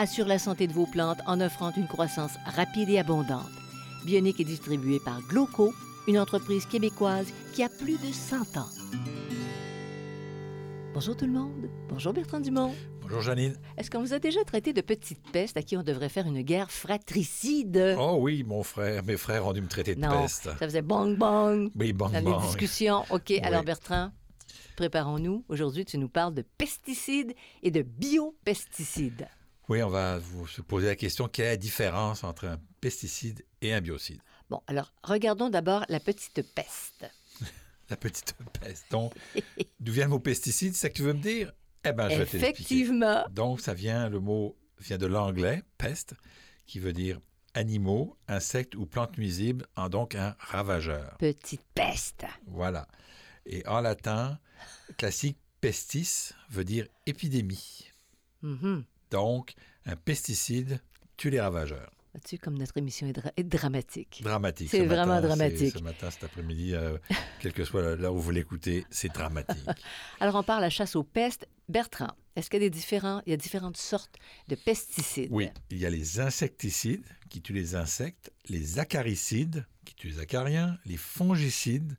assure la santé de vos plantes en offrant une croissance rapide et abondante. Bionique est distribuée par Gloco, une entreprise québécoise qui a plus de 100 ans. Bonjour tout le monde. Bonjour Bertrand Dumont. Bonjour Janine. Est-ce qu'on vous a déjà traité de petite peste à qui on devrait faire une guerre fratricide? Oh oui, mon frère, mes frères ont dû me traiter de non, peste. ça faisait bang bang Oui, bon, dans bon. les discussions. OK, alors Bertrand, préparons-nous. Aujourd'hui, tu nous parles de pesticides et de biopesticides. Oui, on va vous se poser la question quelle est la différence entre un pesticide et un biocide? Bon, alors regardons d'abord la petite peste. La petite peste. Donc, d'où vient le mot pesticide? C'est ça que tu veux me dire? Eh bien, je vais. Effectivement. Donc, ça vient, le mot vient de l'anglais, peste, qui veut dire animaux, insectes ou plantes nuisibles, en donc un ravageur. Petite peste. Voilà. Et en latin, classique, pestis veut dire épidémie. Mhm. Donc, un pesticide tue les ravageurs. Vois-tu comme notre émission est, dra- est dramatique? Dramatique. C'est ce vraiment matin, dramatique. Ce matin, cet après-midi, euh, quelle que soit l'heure où vous l'écoutez, c'est dramatique. Alors, on parle la chasse aux pestes. Bertrand, est-ce qu'il y a des différents, il y a différentes sortes de pesticides? Oui, il y a les insecticides qui tuent les insectes, les acaricides qui tuent les acariens, les fongicides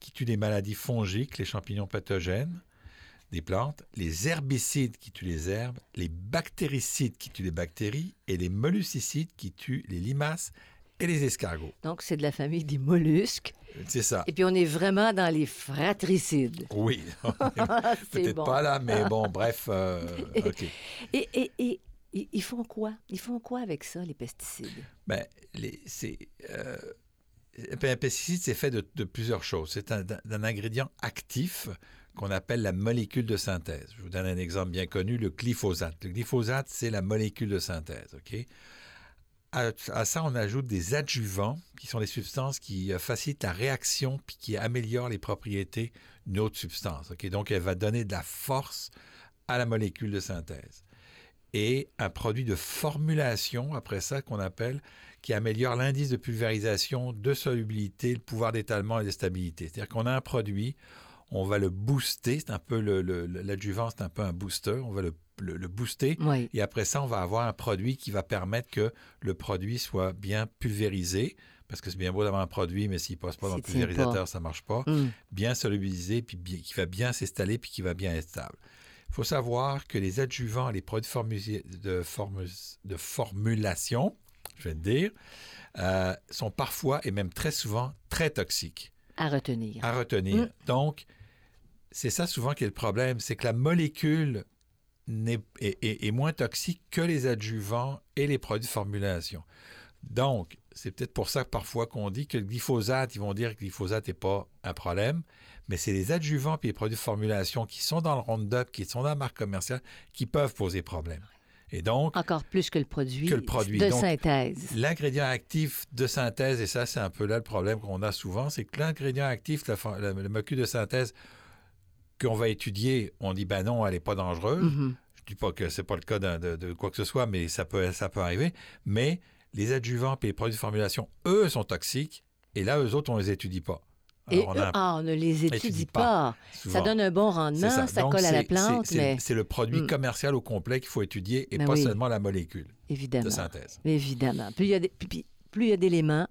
qui tuent les maladies fongiques, les champignons pathogènes des plantes, les herbicides qui tuent les herbes, les bactéricides qui tuent les bactéries et les molluscicides qui tuent les limaces et les escargots. Donc, c'est de la famille des mollusques. C'est ça. Et puis, on est vraiment dans les fratricides. Oui, C'est peut-être bon. pas là, mais bon, bref, euh, OK. Et, et, et, et ils font quoi? Ils font quoi avec ça, les pesticides? Ben, les, c'est, euh, un pesticide, c'est fait de, de plusieurs choses. C'est un, d'un ingrédient actif qu'on appelle la molécule de synthèse. Je vous donne un exemple bien connu, le glyphosate. Le glyphosate, c'est la molécule de synthèse? À, ça, on ajoute des adjuvants, qui sont des substances qui euh, facilitent la réaction puis qui améliorent les propriétés d'une autre substance? Donc, elle va donner de la force à la molécule de synthèse. Et un produit de formulation, après ça, qu'on appelle, qui améliore l'indice de pulvérisation, de solubilité, le pouvoir d'étalement et de stabilité. C'est-à-dire qu'on a un produit, on va le booster, c'est un peu le, le- le- l'adjuvant, c'est un peu un booster, on va le, le- booster. Oui. Et après ça, on va avoir un produit qui va permettre que le produit soit bien pulvérisé, parce que c'est bien beau d'avoir un produit, mais s'il ne passe pas dans le pulvérisateur, ça ne marche pas. Hum. Bien solubilisé, puis bien- qui va bien s'installer, puis qui va bien être stable. Il faut savoir que les adjuvants, les produits de, formu- de formu- de formulation, je vais te dire, euh, sont parfois et même très souvent très toxiques À retenir. à retenir. Mm. Donc, c'est ça souvent qui est le problème, c'est que la molécule est, est- est moins toxique que les adjuvants et les produits de formulation. Donc, c'est peut-être pour ça que parfois qu'on dit que le glyphosate, ils vont dire que le glyphosate n'est pas un problème, mais c'est les adjuvants et les produits de formulation qui sont dans le Roundup, qui sont dans la marque commerciale, qui peuvent poser problème. Et donc, Encore plus que le produit, Que le produit. de Donc, synthèse. L'ingrédient actif de synthèse, et ça, c'est un peu là le problème qu'on a souvent, c'est que l'ingrédient actif, la, la- le molécule de synthèse qu'on va étudier, on dit, ben non, elle n'est pas dangereuse. Mhm. Je dis pas que c'est pas le cas de, de quoi que ce soit, mais ça peut, ça peut arriver. Mais les adjuvants et les produits de formulation, eux, sont toxiques, et là, eux autres, on les étudie pas. Et Alors, on a eux, ah, on ne les étudie étudie pas. pas, Ça donne un bon rendement, ça, Donc, colle à la plante, c'est- mais C'est le produit Hmm. commercial au complet qu'il faut étudier et Ben pas oui. seulement la molécule évidemment. de synthèse. Évidemment. Plus il y a des- puis- puis plus il y a d'éléments,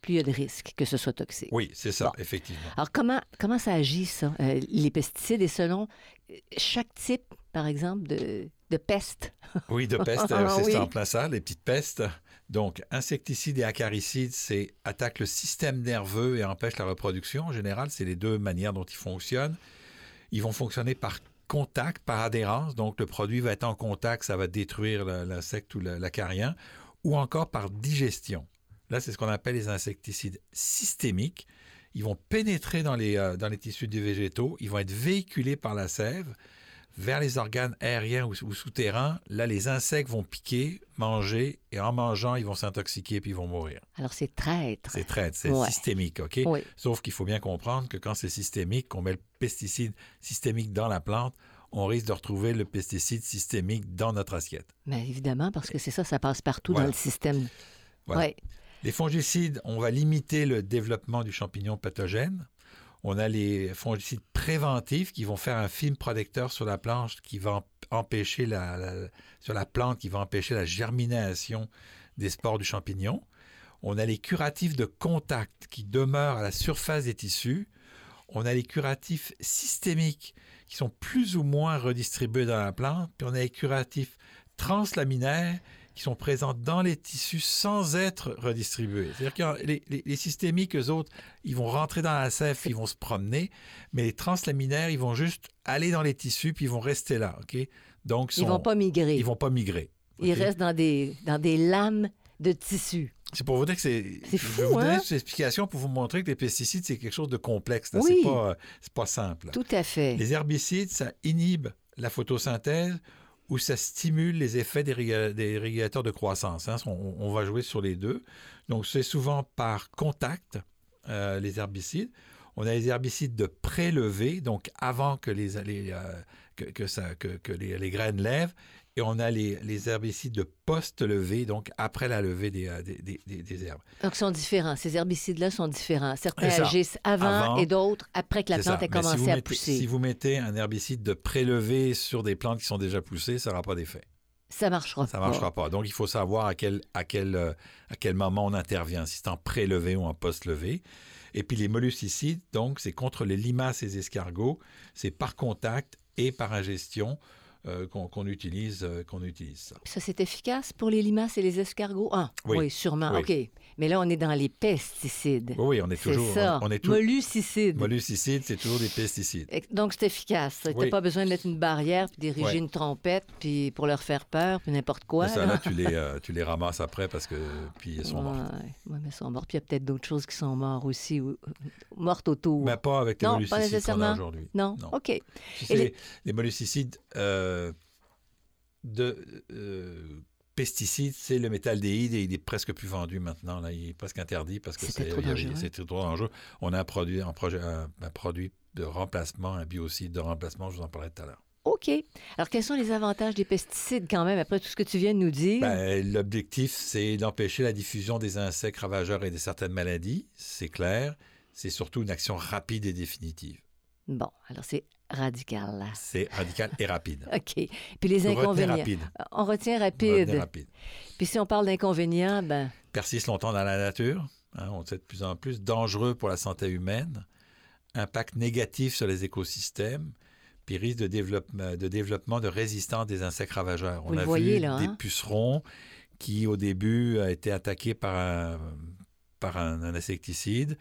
plus il y a de risques que ce soit toxique. Oui, c'est ça, effectivement. Alors, comment, comment ça agit, ça, euh, les pesticides, et selon euh, chaque type, par exemple, de, de peste? Oui, de peste, c'est oui. en plein ça, les petites pestes. Donc, insecticides et acaricides, c'est attaquent le système nerveux et empêchent la reproduction. En général, c'est les deux manières dont ils fonctionnent. Ils vont fonctionner par contact, par adhérence. Donc, le produit va être en contact, ça va détruire l'insecte ou l'acarien, ou encore par digestion. Là, c'est ce qu'on appelle les insecticides systémiques. Ils vont pénétrer dans les, euh, dans les tissus des végétaux, ils vont être véhiculés par la sève vers les organes aériens ou, souterrains. Là, les insectes vont piquer, manger, et en mangeant, ils vont s'intoxiquer puis ils vont mourir. Alors, c'est traître. C'est traître, c'est systémique, OK? Sauf qu'il faut bien comprendre que quand c'est systémique, qu'on met le pesticide systémique dans la plante, on risque de retrouver le pesticide systémique dans notre assiette. Mais évidemment, parce que c'est ça, ça passe partout dans le système. Les fongicides, on va limiter le développement du champignon pathogène. On a les fongicides préventifs qui vont faire un film protecteur sur la plante qui va empêcher la, sur la plante qui va empêcher la germination des spores du champignon. On a les curatifs de contact qui demeurent à la surface des tissus. On a les curatifs systémiques qui sont plus ou moins redistribués dans la plante. Puis on a les curatifs translaminaires qui sont présentes dans les tissus sans être redistribués. C'est-à-dire que les, les, systémiques, eux autres, ils vont rentrer dans la sève, ils vont se promener, mais les translaminaires, ils vont juste aller dans les tissus, puis ils vont rester là. OK? Donc, ils ne vont pas migrer. Ils vont pas migrer. Ils restent dans des, dans des lames de tissu. C'est pour vous dire que c'est. C'est fou, Je vais vous donner hein? cette explication pour vous montrer que les pesticides, c'est quelque chose de complexe. Oui. C'est pas, pas simple. Tout à fait. Les herbicides, ça inhibe la photosynthèse ou ça stimule les effets des, régulateurs de croissance. Hein. On, va jouer sur les deux. Donc, c'est souvent par contact, euh, les herbicides. On a les herbicides de prélevés, donc avant que les, euh, que, ça, que, les, graines lèvent. Et on a les, herbicides de post-levée, donc après la levée des, euh, des, herbes. Donc, ils sont différents. Ces herbicides-là sont différents. Certains agissent avant, et d'autres après que la plante ait commencé si à mettez, pousser. Si vous mettez un herbicide de prélevé sur des plantes qui sont déjà poussées, ça n'aura pas d'effet. Ça ne marchera pas. Ça ne marchera pas. Donc, il faut savoir à quel, à quel, euh, à quel moment on intervient, si c'est en prélevé ou en post-levé. Et puis les molluscicides, donc, c'est contre les limaces et les escargots. C'est par contact et par ingestion. Euh, qu'on utilise, euh, qu'on utilise ça. Ça, c'est efficace pour les limaces et les escargots? Ah, oui, sûrement. OK. Mais là, on est dans les pesticides. Oui, on est toujours... C'est ça. On, est tout... Molluscicides. Molluscicides, c'est toujours des pesticides. Donc, c'est efficace. Tu n'as pas besoin de mettre une barrière, puis diriger une trompette, puis pour leur faire peur, puis n'importe quoi. ça, là, tu, les, euh, tu les ramasses après parce que... Puis ils sont morts. Oui, mais ils sont morts. Puis il y a peut-être d'autres choses qui sont mortes aussi, ou... mortes autour. Mais pas avec les non, molluscicides qu'on a aujourd'hui. Non? OK. Tu sais, les... les molluscicides... Euh, de euh, pesticides, c'est le méthaldéhyde et il est presque plus vendu maintenant. Là. Il est presque interdit parce que c'est trop, dangereux. On a un produit, un, projet, un, produit de remplacement, un biocide de remplacement, je vous en parlerai tout à l'heure. OK. Alors, quels sont les avantages des pesticides quand même, après tout ce que tu viens de nous dire? Ben, L'objectif, c'est d'empêcher la diffusion des insectes ravageurs et de certaines maladies, c'est clair. C'est surtout une action rapide et définitive. Bon, alors c'est radical. C'est radical et rapide. OK. Puis les inconvénients. Rapide. On retient rapide. rapide. Puis si on parle d'inconvénients, ben. Persiste longtemps dans la nature. Hein, on sait de plus en plus. Dangereux pour la santé humaine. Impact négatif sur les écosystèmes. Puis risque de développement de, développement de résistance des insectes ravageurs. on a vu des hein? pucerons qui, au début, a été attaqués par un, par un insecticide.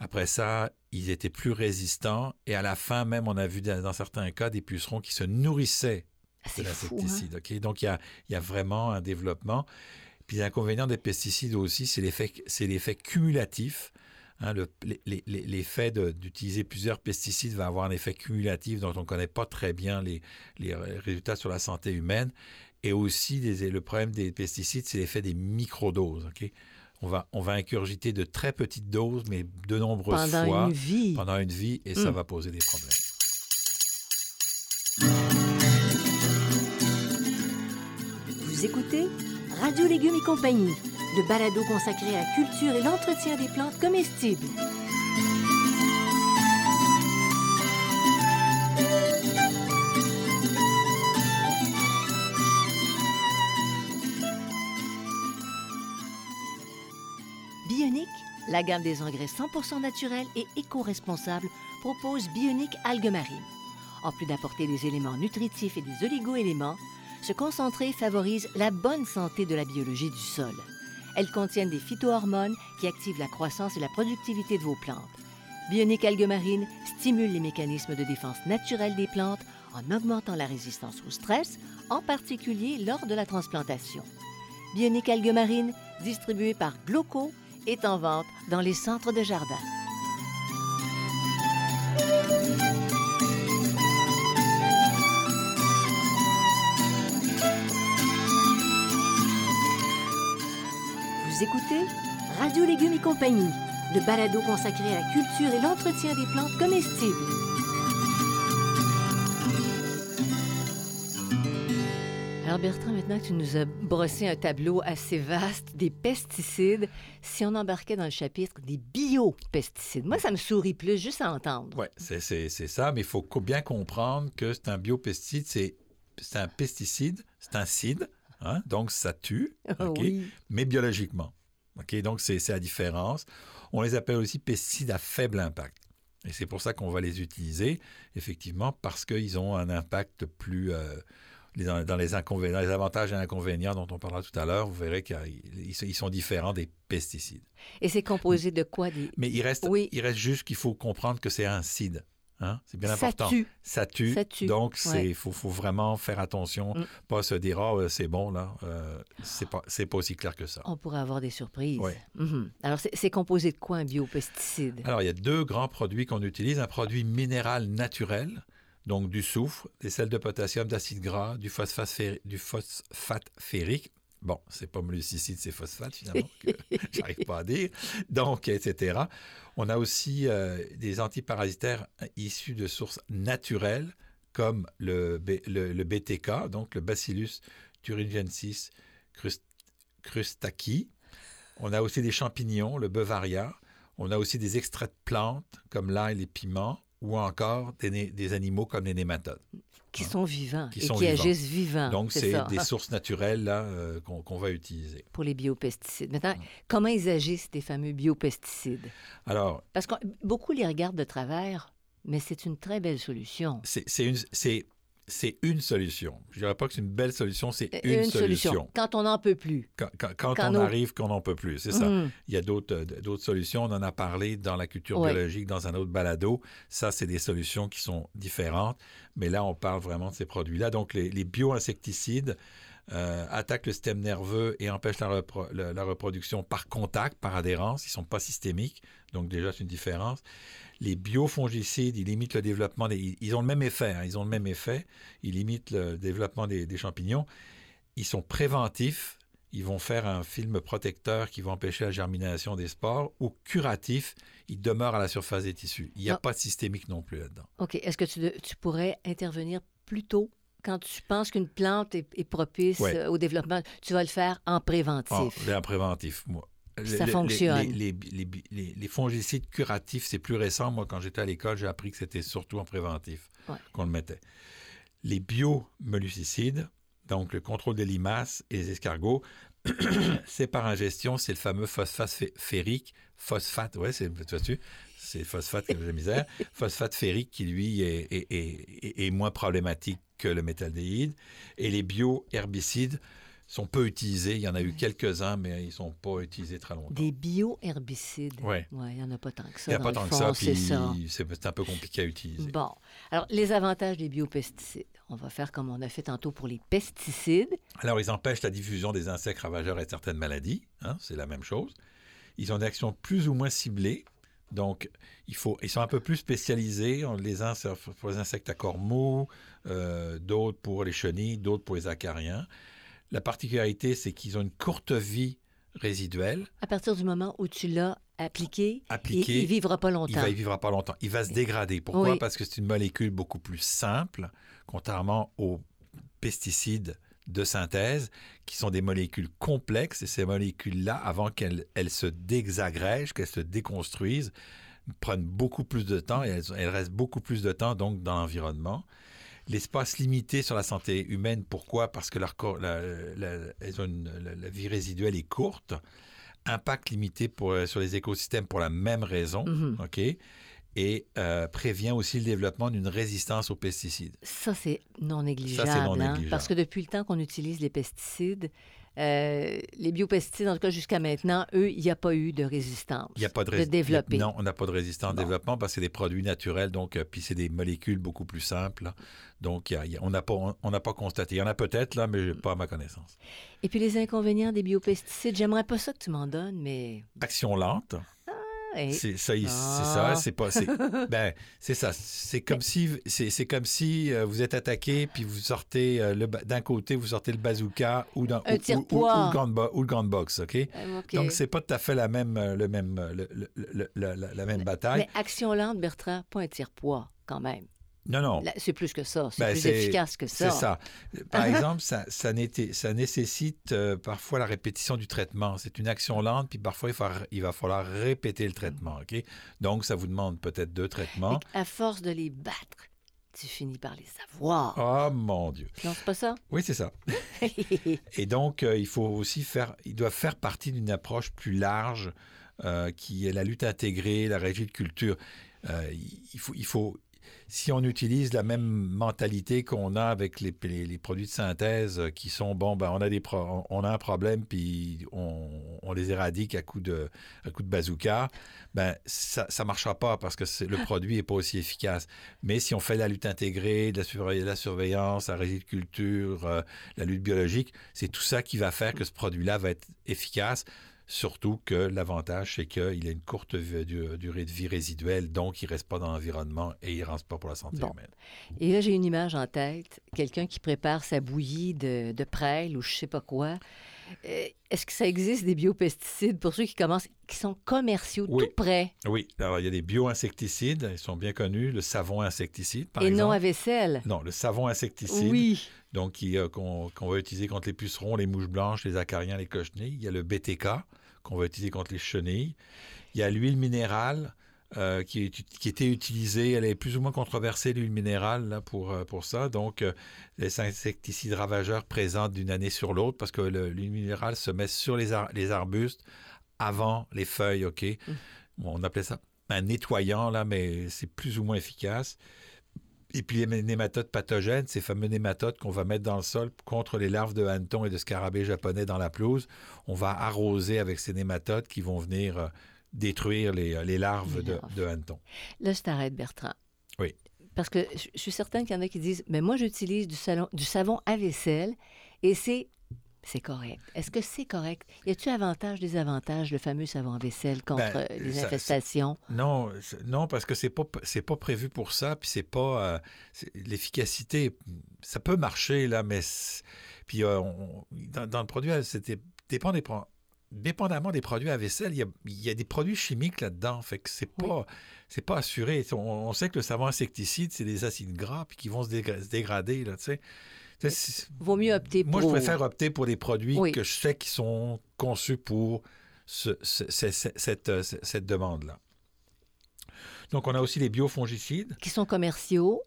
Après ça, ils étaient plus résistants et à la fin même, on a vu dans certains cas des pucerons qui se nourrissaient ah, de l'insecticide. Hein? Donc, il y, a, vraiment un développement. Puis l'inconvénient des pesticides aussi, c'est l'effet cumulatif. Hein, L'effet d'utiliser plusieurs pesticides va avoir un effet cumulatif dont on ne connaît pas très bien les, résultats sur la santé humaine. Et aussi, le problème des pesticides, c'est l'effet des microdoses. OK? On va, on va incurgiter de très petites doses, mais de nombreuses pendant fois. Une vie. Pendant une vie. Et ça hmm. va poser des problèmes. Vous écoutez Radio Légumes et compagnie, le balado consacré à la culture et l'entretien des plantes comestibles. La gamme des engrais 100% naturels et éco-responsables propose Bionique Algues Marines. En plus d'apporter des éléments nutritifs et des oligo-éléments, ce concentré favorise la bonne santé de la biologie du sol. Elles contiennent des phytohormones qui activent la croissance et la productivité de vos plantes. Bionique Algues Marines stimule les mécanismes de défense naturelle des plantes en augmentant la résistance au stress, en particulier lors de la transplantation. Bionique Algues Marines, distribué par Gloco, est en vente dans les centres de jardin. Vous écoutez Radio Légumes et compagnie, le balado consacré à la culture et l'entretien des plantes comestibles. Alors Bertrand, maintenant que tu nous as brossé un tableau assez vaste des pesticides, si on embarquait dans le chapitre des biopesticides, moi ça me sourit plus juste à entendre. Oui, c'est ça, mais il faut bien comprendre que c'est un biopesticide, c'est un pesticide, c'est un cide, hein, donc ça tue, oui. mais biologiquement. OK, donc c'est la différence. On les appelle aussi pesticides à faible impact. Et c'est pour ça qu'on va les utiliser, effectivement, parce qu'ils ont un impact plus... Euh, dans les, inconvénients, les avantages et inconvénients dont on parlera tout à l'heure, vous verrez qu'ils sont différents des pesticides. Et c'est composé de quoi des... Mais il reste, il reste juste qu'il faut comprendre que c'est un cide. Hein? C'est bien important. Ça tue. Ça tue. Donc, il faut, vraiment faire attention, mm. pas se dire, ah, oh, c'est bon, là. Euh, c'est pas, pas aussi clair que ça. On pourrait avoir des surprises. Mm-hmm. Alors, c'est composé de quoi un biopesticide? Alors, il y a deux grands produits qu'on utilise. Un produit minéral naturel, donc du soufre, des sels de potassium, d'acide gras, du phosphate, du phosphate ferrique. Bon, c'est pas molusicide, c'est phosphate finalement, que j'arrive pas à dire. Donc, etc. On a aussi euh, des antiparasitaires issus de sources naturelles, comme le, le, BTK, donc le Bacillus thuringiensis crustacii. On a aussi des champignons, le Bavaria. On a aussi des extraits de plantes, comme l'ail et les piments ou encore des, animaux comme les nématodes. Qui hein? sont vivants et qui agissent vivants. Donc, c'est des sources naturelles euh, qu'on, va utiliser. Pour les biopesticides. Maintenant, comment ils agissent, ces fameux biopesticides? Alors... Parce que beaucoup les regardent de travers, mais c'est une très belle solution. C'est, une, c'est une solution. Je ne dirais pas que c'est une belle solution, c'est une, solution. Quand on n'en peut plus. Quand, on arrive qu'on n'en peut plus, c'est ça. Mm. Il y a euh, d'autres solutions. On en a parlé dans la culture biologique, dans un autre balado. Ça, c'est des solutions qui sont différentes. Mais là, on parle vraiment de ces produits-là. Donc, les, les bioinsecticides euh, attaquent le système nerveux et empêchent la, la, reproduction par contact, par adhérence. Ils ne sont pas systémiques. Donc, déjà, c'est une différence. Les biofongicides, ils limitent le développement des... Ils ont le même effet, hein, ils ont le même effet. Ils limitent le développement des, champignons. Ils sont préventifs. Ils vont faire un film protecteur qui va empêcher la germination des spores. Ou curatif, ils demeurent à la surface des tissus. Il n'y a ah. pas de systémique non plus là-dedans. OK. Est-ce que tu, pourrais intervenir plus tôt quand tu penses qu'une plante est, propice au développement, tu vas le faire en préventif. Oh, en préventif, moi ça fonctionne. Les, les, fongicides curatifs, c'est plus récent. Moi, quand j'étais à l'école, j'ai appris que c'était surtout en préventif qu'on le mettait. Les biomolucicides, donc le contrôle des limaces et des escargots, c'est par ingestion, c'est le fameux phosphate ferrique, phosphate, ouais, c'est c'est phosphate j'ai misère, phosphate ferrique qui lui est, est, est, moins problématique que le métaldéhyde, et les bioherbicides, sont peu utilisés. Il y en a eu quelques-uns, mais ils ne sont pas utilisés très longtemps. Des bioherbicides? Oui. Ouais, il n'y en a pas tant que ça. Il n'y a pas tant que ça, puis c'est un peu compliqué à utiliser. Bon. Alors, les avantages des biopesticides. On va faire comme on a fait tantôt pour les pesticides. Alors, ils empêchent la diffusion des insectes ravageurs et certaines maladies. Hein, c'est la même chose. Ils ont des actions plus ou moins ciblées. Donc, il faut, ils sont un peu plus spécialisés. Les uns pour les insectes à corps mou, euh, d'autres pour les chenilles, d'autres pour les acariens. La particularité, c'est qu'ils ont une courte vie résiduelle. À partir du moment où tu l'as appliqué, il ne vivra pas longtemps. Il, ne vivra pas longtemps. Il va se dégrader. Pourquoi? Parce que c'est une molécule beaucoup plus simple, contrairement aux pesticides de synthèse, qui sont des molécules complexes. Et ces molécules-là, avant qu'elles se désagrègent, qu'elles se déconstruisent, prennent beaucoup plus de temps et elles, elles restent beaucoup plus de temps donc dans l'environnement l'espace limité sur la santé humaine. Pourquoi? Parce que leur, la, la, la, vie résiduelle est courte. impact limité pour, sur les écosystèmes pour la même raison, Mhm. OK? Et euh, prévient aussi le développement d'une résistance aux pesticides. Ça, c'est non négligeable. Ça, c'est non hein, négligeable. parce que depuis le temps qu'on utilise les pesticides, euh, les biopesticides, en tout cas jusqu'à maintenant, eux, il n'y a pas eu de résistance. Il n'y a pas de, de rés- développer. Non, on n'a pas de résistance Bon. au développement parce que c'est des produits naturels, donc euh, puis c'est des molécules beaucoup plus simples. Donc il y a- il y a- on n'a pas on on n'a pas constaté. Il y en a peut-être là, mais pas à ma connaissance. Et puis les inconvénients des biopesticides, j'aimerais pas ça que tu m'en donnes, mais. Action lente. C'est ça, c'est Ah. ça, c'est pas, c'est, ben, c'est ça. C'est comme si, c'est, comme si euh, vous êtes attaqué puis vous sortez euh, le d'un côté, vous sortez le bazooka ou, dans, Un ou, ou- le ou gun box, ok? euh, OK. Donc c'est pas tout à fait la même, euh, le même, le- le- le- la, la- la même bataille. Mais action lente, Bertrand, pas un tire-poids, quand même. Non, non. C'est plus que ça. C'est Ben, plus efficace que ça. C'est ça. Par exemple, ça, ça, n'était- ça nécessite euh, parfois la répétition du traitement. C'est une action lente, puis parfois il, va falloir répéter le traitement. ok? Donc, ça vous demande peut-être deux traitements. Qu'à force de les battre, tu finis par les avoir. Oh mon Dieu. Non, c'est pas ça? Oui, c'est ça. Et donc, euh, il faut aussi faire, ils doivent faire partie d'une approche plus large euh, qui est la lutte intégrée, la régie de culture. Il, faut, il faut, si on utilise la même mentalité qu'on a avec les, les- les produits de synthèse euh, qui sont, bon, ben, on a, des pro- on a un problème, puis on, on les éradique à coup de, à coup de bazooka, ben, ça ne marchera pas parce que le produit n'est pas aussi efficace. Mais si on fait la lutte intégrée, de la, surveille- la surveillance, la régie de culture, euh, la lutte biologique, c'est tout ça qui va faire que ce produit-là va être efficace. Surtout que l'avantage, c'est qu'il a une courte du- durée de vie résiduelle, donc il ne reste pas dans l'environnement et il ne reste pas pour la santé Bon. humaine. Et là, j'ai une image en tête. Quelqu'un qui prépare sa bouillie de, de prêle ou je sais pas quoi. Euh, Est-ce que ça existe des biopesticides pour ceux qui commencent, qui sont commerciaux, Oui. tout prêts, Oui, alors il y a des bio-insecticides, ils sont bien connus, le savon insecticide, par et exemple. non à vaisselle? Non, le savon insecticide, Oui. donc euh, qu'on qu'on va utiliser contre les pucerons, les mouches blanches, les acariens, les cochenilles. Il y a le BTK qu'on va utiliser contre les chenilles. Il y a l'huile minérale euh, qui, était utilisée, elle est plus ou moins controversée, l'huile minérale, là, pour, euh, pour ça. Donc, euh, les insecticides ravageurs présentent d'une année sur l'autre parce que le- l'huile minérale se met sur les, ar- les arbustes avant les feuilles, OK? Bon, on appelait ça un nettoyant, là, mais c'est plus ou moins efficace. Et puis les nématodes pathogènes, ces fameux nématodes qu'on va mettre dans le sol contre les larves de hannetons et de scarabées japonais dans la pelouse, on va arroser avec ces nématodes qui vont venir euh, détruire les, euh, les larves Les de, de hannetons. Là, je t'arrête, Bertrand. Oui. Parce que je suis certaine qu'il y en a qui disent Mais moi, j'utilise du, salon- du savon à vaisselle et c'est. C'est correct. Est-ce que c'est correct? Y a-t-il avantage, désavantage, le fameux savon à vaisselle contre Ben, euh, les ça- infestations? Non, non, parce que c'est pas c'est pas prévu pour ça, puis c'est pas euh, l'efficacité. Ça peut marcher là, mais puis euh, on- dans, dans le produit, c'était dépend des pro- dépendamment des produits à vaisselle, il y a, il y a des produits chimiques là-dedans, fait que c'est pas c'est pas assuré. On, on sait que le savon insecticide, c'est des acides gras puis qui vont se, dégra- se dégrader là, tu sais. Vaut mieux opter pour. Moi, je préfère opter pour des produits Oui. que je sais qui sont conçus pour ce- ce- ce- ce- cette, cette demande-là. Donc, on a aussi les biofongicides, Qui sont commerciaux.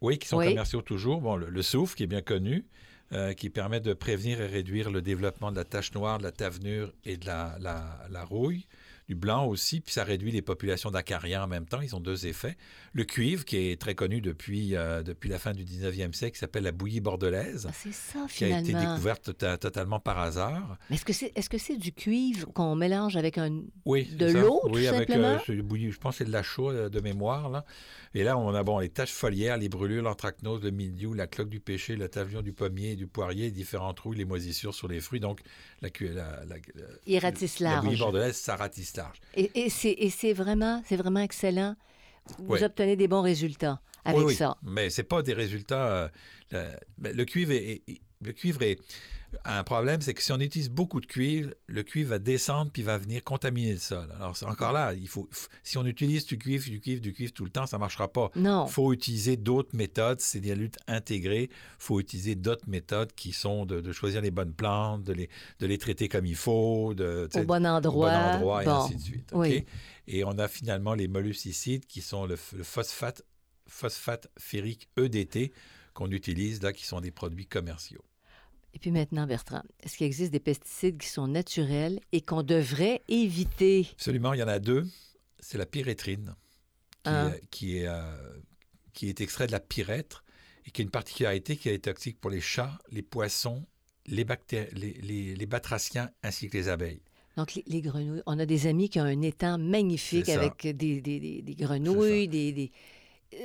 oui, qui sont Oui. commerciaux toujours. Bon, le, le soufre, qui est bien connu, euh, qui permet de prévenir et réduire le développement de la tache noire, de la tavenure et de la, la- la rouille. Du blanc aussi, puis ça réduit les populations d'acariens en même temps. Ils ont deux effets. Le cuivre, qui est très connu depuis, euh, depuis la fin du 19e siècle, qui s'appelle la bouillie bordelaise, Ah, c'est ça, qui a été découverte tota- totalement par hasard. Est-ce que c'est est -ce c'est du cuivre qu'on mélange avec un. Oui, De l'eau, tout oui, avec, simplement? euh, c'est bouilli- je pense que c'est de la chaux euh, de mémoire. Là. Et là, on a bon, les taches foliaires, les brûlures, l'anthracnose, le mildiou, la cloque du péché, la tavelure du pommier du poirier, les différentes rouilles, les moisissures sur les fruits. Donc, la, la, la, la- Il ratisse la bouillie bordelaise, ça ratisse large. Et, et c'est vraiment, c'est vraiment excellent. Vous Oui. obtenez des bons résultats avec oui, oui, ça. Mais c'est pas des résultats. euh, le, ben, le cuivre est, est- le cuivre est un problème, c'est que si on utilise beaucoup de cuivre, le cuivre va descendre puis va venir contaminer le sol. Alors c'est encore là, il faut si on utilise du cuivre, du cuivre, du cuivre tout le temps, ça marchera pas. Non. Il faut utiliser d'autres méthodes, c'est des luttes intégrées. Il faut utiliser d'autres méthodes qui sont de, de choisir les bonnes plantes, de les, de les traiter comme il faut, de, Au bon endroit. au bon endroit et Bon. ainsi de suite. Oui. Et on a finalement les molluscicides qui sont le, le phosphate, phosphate ferrique EDT qu'on utilise là, qui sont des produits commerciaux. Et puis maintenant, Bertrand, est-ce qu'il existe des pesticides qui sont naturels et qu'on devrait éviter? Absolument, il y en a deux. C'est la pyrétrine, qui, Ah. est, qui est, euh, qui est extrait de la pyrètre et qui a une particularité qui est toxique pour les chats, les poissons, les, les, les- les batraciens ainsi que les abeilles. Donc, les, les grenouilles. On a des amis qui ont un étang magnifique avec des, des- des- des grenouilles, des-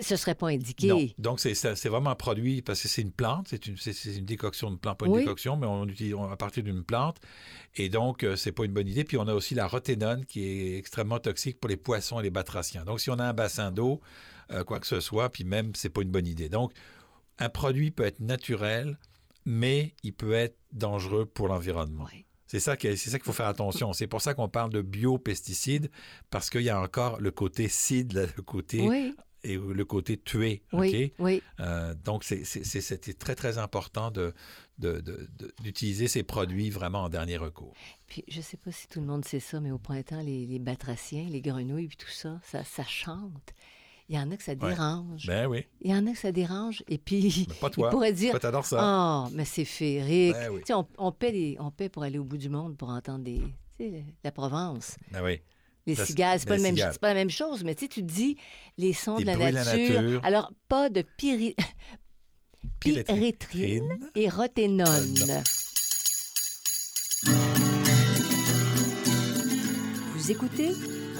Ce serait pas indiqué. Non. Donc, c'est vraiment un produit, parce que c'est une plante, c'est une, une décoction de plante, pas une Oui. décoction, mais on utilise on- à partir d'une plante. Et donc, euh, c'est pas une bonne idée. Puis, on a aussi la roténone qui est extrêmement toxique pour les poissons et les batraciens. Donc, si on a un bassin d'eau, euh, quoi que ce soit, puis même, c'est pas une bonne idée. Donc, un produit peut être naturel, mais il peut être dangereux pour l'environnement. Ouais. C'est ça qu'il faut faire attention. C'est pour ça qu'on parle de biopesticides, parce qu'il y a encore le côté cide, là, le côté Oui, et le côté tué. oui, OK? oui. Euh, donc, c'était très, très important de- d'utiliser ces produits vraiment en dernier recours. Puis, je sais pas si tout le monde sait ça, mais au printemps, les, les batraciens, les grenouilles, puis tout ça, ça, ça chante. Il y en a que ça dérange. Ben oui. Il y en a que ça dérange. Et puis, Mais pas ils toi. pourraient dire Toi, ça. Ah, mais c'est féerique. Ben oui. Tu sais, on, on paie des- on paie pour aller au bout du monde pour entendre des. Tu sais, la Provence. Ben oui. Les cigales, c'est pas, même- pas la même chose, mais tu sais, tu dis les sons Les de la, nature. Alors, pas de pyri... Pyrétrine. et roténone. Vous écoutez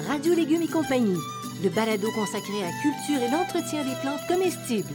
Radio Légumes et compagnie, le balado consacré à la culture et l'entretien des plantes comestibles.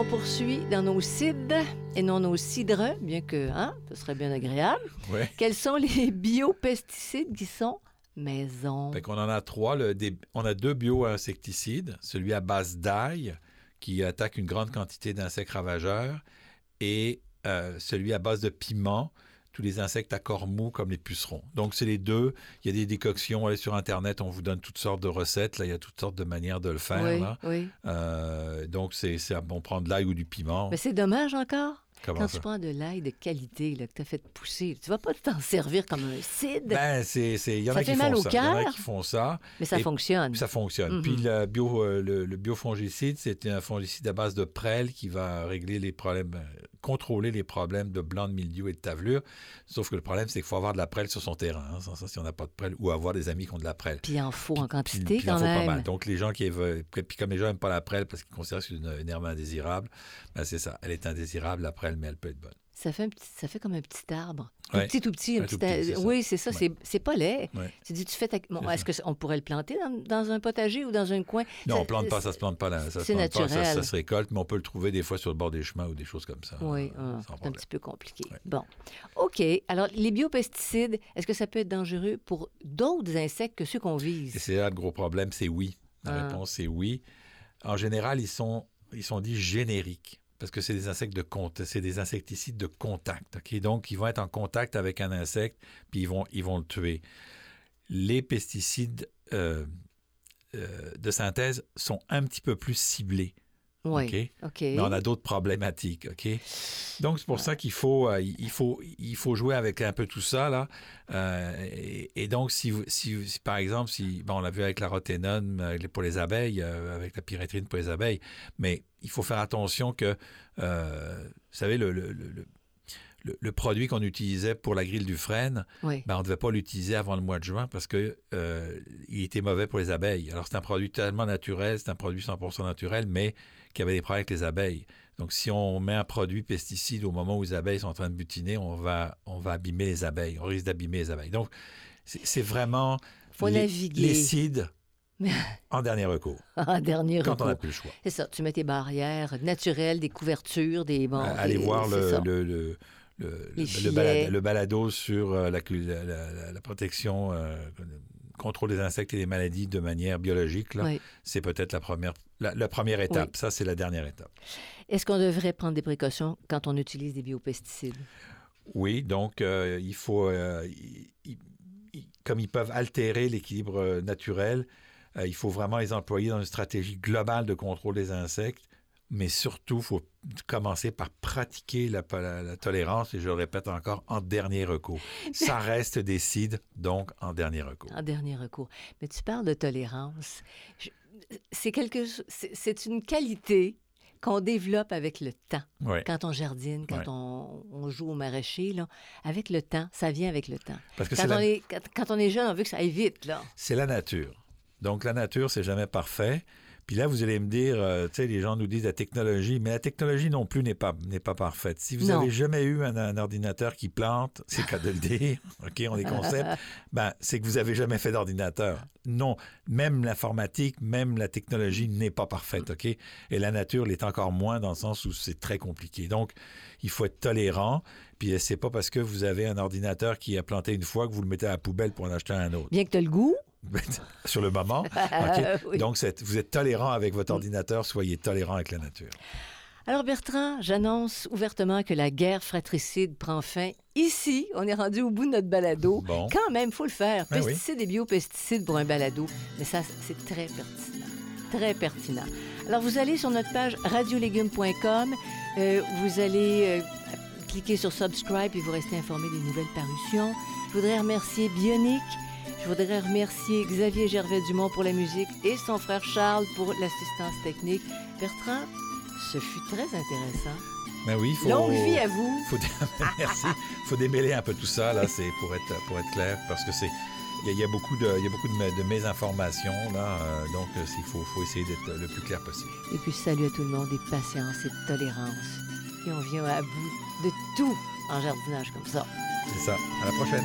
On poursuit dans nos cides et non nos cidres, bien que hein, ce serait bien agréable. Ouais. Quels sont les biopesticides qui sont maison? Fait qu'on en a trois. le- des- on a deux bio-insecticides, celui à base d'ail, qui attaque une grande quantité d'insectes ravageurs, et euh, celui à base de piment, tous les insectes à corps mou comme les pucerons. Donc, c'est les deux. Il y a des décoctions. Allez sur Internet, on vous donne toutes sortes de recettes. Là, il y a toutes sortes de manières de le faire. oui, là. oui. Euh, donc, c'est c'est bon prendre de l'ail ou du piment. Mais c'est dommage encore. Comment Quand ça? tu prends de l'ail de qualité là, que tu as fait pousser, tu vas pas t'en servir comme un cide, Ben, c'est, il y en Ça a qui fait mal font au ça. Il y en a cœur. qui font ça. mais ça fonctionne. Ça fonctionne. Puis le, bio, euh, le, le biofongicide, c'est un fongicide à base de prêle qui va régler les problèmes, euh, contrôler les problèmes de blanc de mildiou et de tavelure. Sauf que le problème, c'est qu'il faut avoir de la prêle sur son terrain. hein. Sans ça, si on n'a pas de prêle, ou avoir des amis qui ont de la prêle. Puis il en faut en Puis- quantité puis il en quand faut pas même. mal. Donc les gens qui veulent, puis comme les gens n'aiment pas la prêle parce qu'ils considèrent que c'est une, une herbe indésirable, ben c'est ça. Elle est indésirable, la prêle, mais elle peut être bonne. Ça fait, un petit, ça fait comme un petit arbre. Tout Ouais. petit, tout petit. un petit tout petit, oui, c'est ça. Ouais. c'est- pas laid. Ouais. Tu dis, tu fais ta- bon, C'est Est-ce qu'on pourrait le planter dans, dans un potager ou dans un coin? Non, Ça- on plante pas, ça se plante pas. là. Ça se pas, ça- ça, naturel. se récolte, mais on peut le trouver des fois sur le bord des chemins ou des choses comme ça. Oui, euh, ah, c'est un petit peu compliqué. Bon. OK. Alors, les biopesticides, est-ce que ça peut être dangereux pour d'autres insectes que ceux qu'on vise? c'est là le gros problème, c'est oui. La Ah. réponse, c'est oui. En général, ils sont, ils sont dits génériques parce que c'est des insecticides de contact. Donc, ils vont être en contact avec un insecte, puis ils vont, ils vont le tuer. Les pesticides euh, euh, de synthèse sont un petit peu plus ciblés. Oui. OK? OK. Mais on a d'autres problématiques, OK? Donc, c'est pour ça qu'il faut, euh, il faut, il faut jouer avec un peu tout ça, là. Euh, et, et donc, si, si, si, par exemple, si, bon, on l'a vu avec la roténone euh, pour les abeilles, euh, avec la pyrétrine pour les abeilles, mais il faut faire attention que, vous savez, le, le- le- le- le, produit qu'on utilisait pour la grille du frêne, Oui. ben, on ne devait pas l'utiliser avant le mois de juin parce que euh, il était mauvais pour les abeilles. Alors, c'est un produit tellement naturel, c'est un produit 100% naturel, mais qui avait des problèmes avec les abeilles. Donc, si on met un produit pesticide au moment où les abeilles sont en train de butiner, on va, on va abîmer les abeilles. On risque d'abîmer les abeilles. Donc, c'est vraiment Faut les, les cides en dernier recours, En dernier quand on recours. n'a plus le choix. C'est ça, tu mets tes barrières naturelles, des couvertures, des... Bon, Allez des- voir le, le, le, le, le balado, sur euh, la, la, la- protection, euh, contrôle des insectes et des maladies de manière biologique. là. Oui. C'est peut-être la première, la, la première étape. Ça, c'est la dernière étape. Est-ce qu'on devrait prendre des précautions quand on utilise des biopesticides? Oui, donc euh, il faut, euh, il- il- il- comme ils peuvent altérer l'équilibre euh, naturel, euh, il faut vraiment les employer dans une stratégie globale de contrôle des insectes. Mais surtout, il faut commencer par pratiquer la, la- la tolérance, et je le répète encore, en dernier recours. Ça reste des cides, donc en dernier recours. En dernier recours. Mais tu parles de tolérance. C'est quelque c'est une qualité qu'on développe avec le temps. Oui, Quand on jardine, quand on, on joue au maraîcher, là, avec le temps, ça vient avec le temps. parce que Quand on, la, est, quand, quand on est jeune, on veut que ça aille vite, c'est la nature. Donc la nature, c'est jamais parfait. Puis là, vous allez me dire, euh, tu sais, les gens nous disent la technologie, mais la technologie non plus n'est pas, n'est pas parfaite. Si vous Non. avez jamais eu un, un ordinateur qui plante, c'est le cas de le dire, OK, on est concept, ben, c'est que vous avez jamais fait d'ordinateur. Non, même l'informatique, même la technologie n'est pas parfaite, OK? Et la nature l'est encore moins dans le sens où c'est très compliqué. Donc, il faut être tolérant. Puis c'est pas parce que vous avez un ordinateur qui a planté une fois que vous le mettez à la poubelle pour en acheter un autre. Bien que tu le goût. Sur le moment. Oui. Donc, vous êtes tolérant avec votre ordinateur, soyez tolérant avec la nature. Alors Bertrand, j'annonce ouvertement que la guerre fratricide prend fin ici. On est rendu au bout de notre balado. Bon. Quand même, faut le faire. Ben oui. Pesticides et biopesticides pour un balado. Mais ça, c'est très pertinent. Très pertinent. Alors, vous allez sur notre page radiolégumes.com. euh, vous allez euh, cliquer sur Subscribe et vous restez informé des nouvelles parutions. Je voudrais remercier Bionic. Je voudrais remercier Xavier Gervais-Dumont pour la musique et son frère Charles pour l'assistance technique. Bertrand, ce fut très intéressant. Mais Ben oui, il faut. Longue vie à vous. faut Merci. faut démêler un peu tout ça, là, c'est pour être, pour être clair, parce que c'est. Il y, a- il y a beaucoup de, il y a beaucoup de, de mésinformations, là, euh, donc euh, il faut, faut essayer d'être le plus clair possible. Et puis salut à tout le monde et patience et tolérance. Et on vient à bout de tout en jardinage comme ça. C'est ça. À la prochaine.